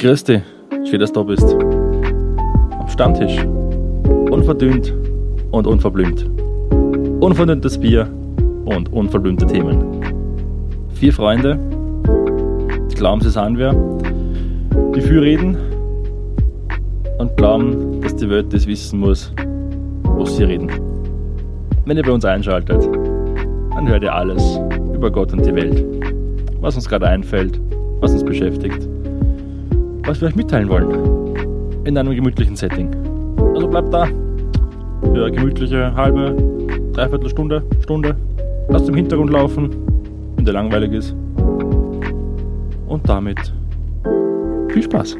Grüß dich, schön, dass du da bist. Am Stammtisch. Unverdünnt und unverblümt. Unverdünntes Bier und unverblümte Themen. Vier Freunde, die glauben, sie sind wir, die viel reden und glauben, dass die Welt das wissen muss, was sie reden. Wenn ihr bei uns einschaltet, dann hört ihr alles über Gott und die Welt. Was uns gerade einfällt, was uns beschäftigt, was wir euch mitteilen wollen. In einem gemütlichen Setting. Also bleibt da. Für gemütliche halbe, dreiviertel Stunde, Stunde. Lasst im Hintergrund laufen, wenn der langweilig ist. Und damit viel Spaß.